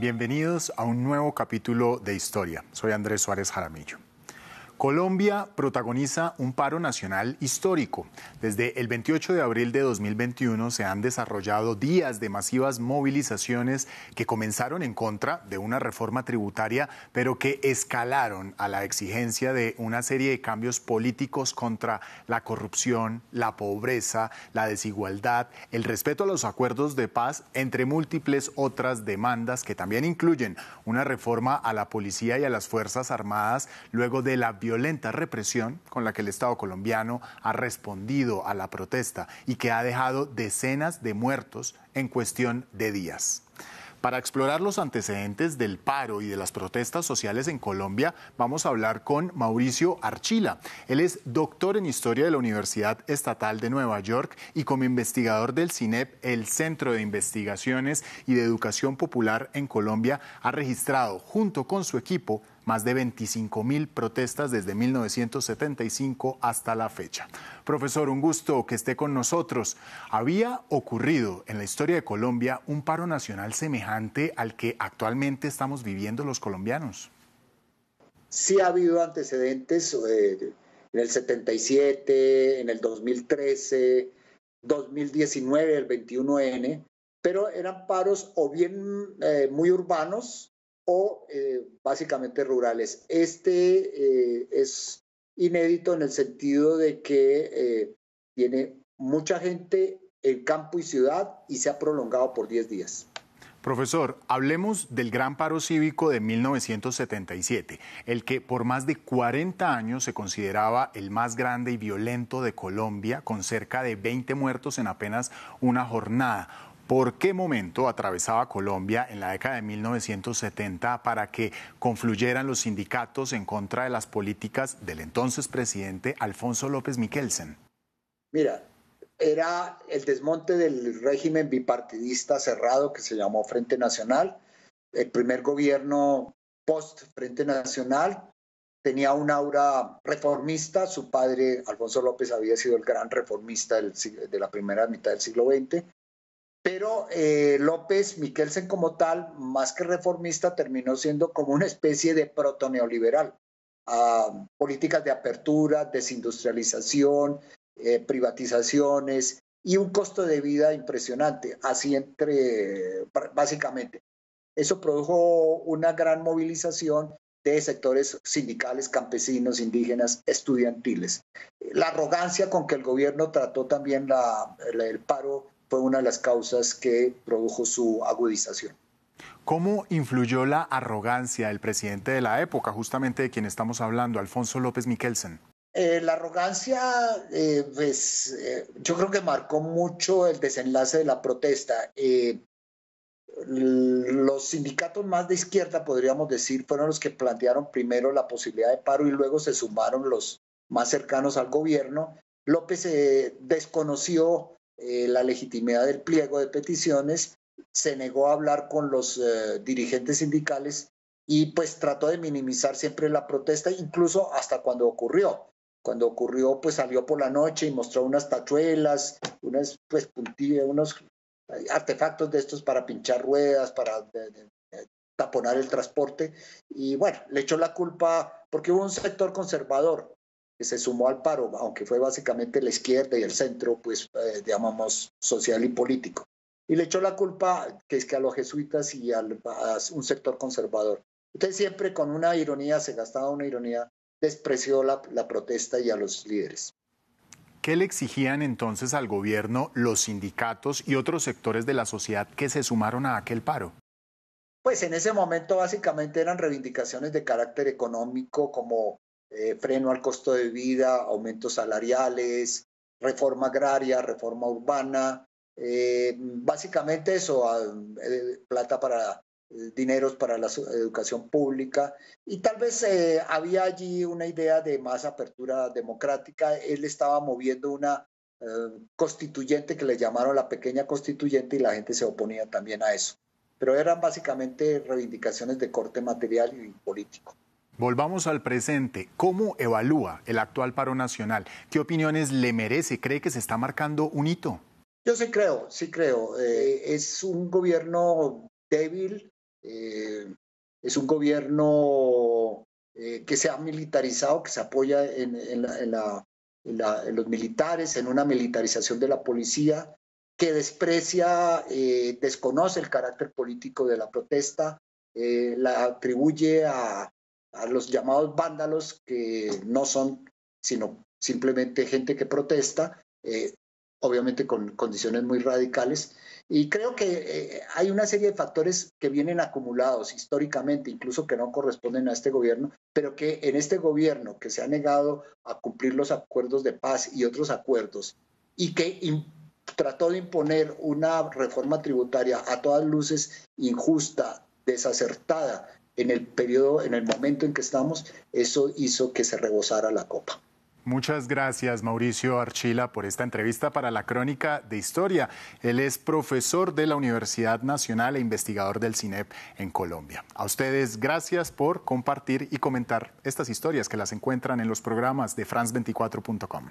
Bienvenidos a un nuevo capítulo de Historia. Soy Andrés Suárez Jaramillo. Colombia protagoniza un paro nacional histórico. Desde el 28 de abril de 2021 se han desarrollado días de masivas movilizaciones que comenzaron en contra de una reforma tributaria, pero que escalaron a la exigencia de una serie de cambios políticos contra la corrupción, la pobreza, la desigualdad, el respeto a los acuerdos de paz, entre múltiples otras demandas que también incluyen una reforma a la policía y a las Fuerzas Armadas luego de la violenta represión con la que el Estado colombiano ha respondido a la protesta y que ha dejado decenas de muertos en cuestión de días. Para explorar los antecedentes del paro y de las protestas sociales en Colombia, vamos a hablar con Mauricio Archila. Él es doctor en Historia de la Universidad Estatal de Nueva York y como investigador del CINEP, el Centro de Investigaciones y de Educación Popular en Colombia, ha registrado junto con su equipo más de 25 mil protestas desde 1975 hasta la fecha. Profesor, un gusto que esté con nosotros. ¿Había ocurrido en la historia de Colombia un paro nacional semejante al que actualmente estamos viviendo los colombianos? Sí ha habido antecedentes eh, en el 77, en el 2013, 2019, el 21N, pero eran paros o bien eh, muy urbanos o eh, básicamente rurales. Este eh, es inédito en el sentido de que eh, tiene mucha gente en campo y ciudad y se ha prolongado por 10 días. Profesor, hablemos del gran paro cívico de 1977, el que por más de 40 años se consideraba el más grande y violento de Colombia, con cerca de 20 muertos en apenas una jornada. ¿Por qué momento atravesaba Colombia en la década de 1970 para que confluyeran los sindicatos en contra de las políticas del entonces presidente Alfonso López Miquelsen? Mira, era el desmonte del régimen bipartidista cerrado que se llamó Frente Nacional. El primer gobierno post Frente Nacional tenía un aura reformista. Su padre, Alfonso López, había sido el gran reformista de la primera mitad del siglo XX pero eh, López Miquelsen como tal, más que reformista, terminó siendo como una especie de proto-neoliberal. Ah, políticas de apertura, desindustrialización, eh, privatizaciones y un costo de vida impresionante, así entre, básicamente. Eso produjo una gran movilización de sectores sindicales, campesinos, indígenas, estudiantiles. La arrogancia con que el gobierno trató también el paro fue una de las causas que produjo su agudización. ¿Cómo influyó la arrogancia del presidente de la época, justamente de quien estamos hablando, Alfonso López Miquelsen? Eh, la arrogancia, eh, pues, eh, yo creo que marcó mucho el desenlace de la protesta. los sindicatos más de izquierda, podríamos decir, fueron los que plantearon primero la posibilidad de paro y luego se sumaron los más cercanos al gobierno. López desconoció eh, la legitimidad del pliego de peticiones, se negó a hablar con los eh, dirigentes sindicales y pues trató de minimizar siempre la protesta, incluso hasta cuando ocurrió. Cuando ocurrió, pues salió por la noche y mostró unas tachuelas, unas pues unos artefactos de estos para pinchar ruedas, para taponar el transporte. Y bueno, le echó la culpa porque hubo un sector conservador se sumó al paro, aunque fue básicamente la izquierda y el centro, pues eh, llamamos social y político. Y le echó la culpa que es que a los jesuitas y a un sector conservador. Usted siempre con una ironía, se gastaba una ironía, despreció la, la protesta y a los líderes. ¿Qué le exigían entonces al gobierno los sindicatos y otros sectores de la sociedad que se sumaron a aquel paro? Pues en ese momento básicamente eran reivindicaciones de carácter económico como eh, freno al costo de vida, aumentos salariales, reforma agraria, reforma urbana, eh, básicamente eso, eh, plata para dineros para la educación pública y tal vez había allí una idea de más apertura democrática. Él estaba moviendo una constituyente que le llamaron la pequeña constituyente y la gente se oponía también a eso. Pero eran básicamente reivindicaciones de corte material y político. Volvamos al presente. ¿Cómo evalúa el actual paro nacional? ¿Qué opiniones le merece? ¿Cree que se está marcando un hito? Yo sí creo, sí creo. Eh, es un gobierno débil, es un gobierno que se ha militarizado, que se apoya en, los militares, en una militarización de la policía, que desprecia, desconoce el carácter político de la protesta, la atribuye a, a los llamados vándalos que no son sino simplemente gente que protesta, eh, obviamente con condiciones muy radicales. Y creo que eh, hay una serie de factores que vienen acumulados históricamente, incluso que no corresponden a este gobierno, pero que en este gobierno que se ha negado a cumplir los acuerdos de paz y otros acuerdos y que trató de imponer una reforma tributaria a todas luces injusta, desacertada, en el periodo, en el momento en que estamos, eso hizo que se rebosara la copa. Muchas gracias, Mauricio Archila, por esta entrevista para la Crónica de Historia. Él es profesor de la Universidad Nacional e investigador del CINEP en Colombia. A ustedes, gracias por compartir y comentar estas historias que las encuentran en los programas de France24.com.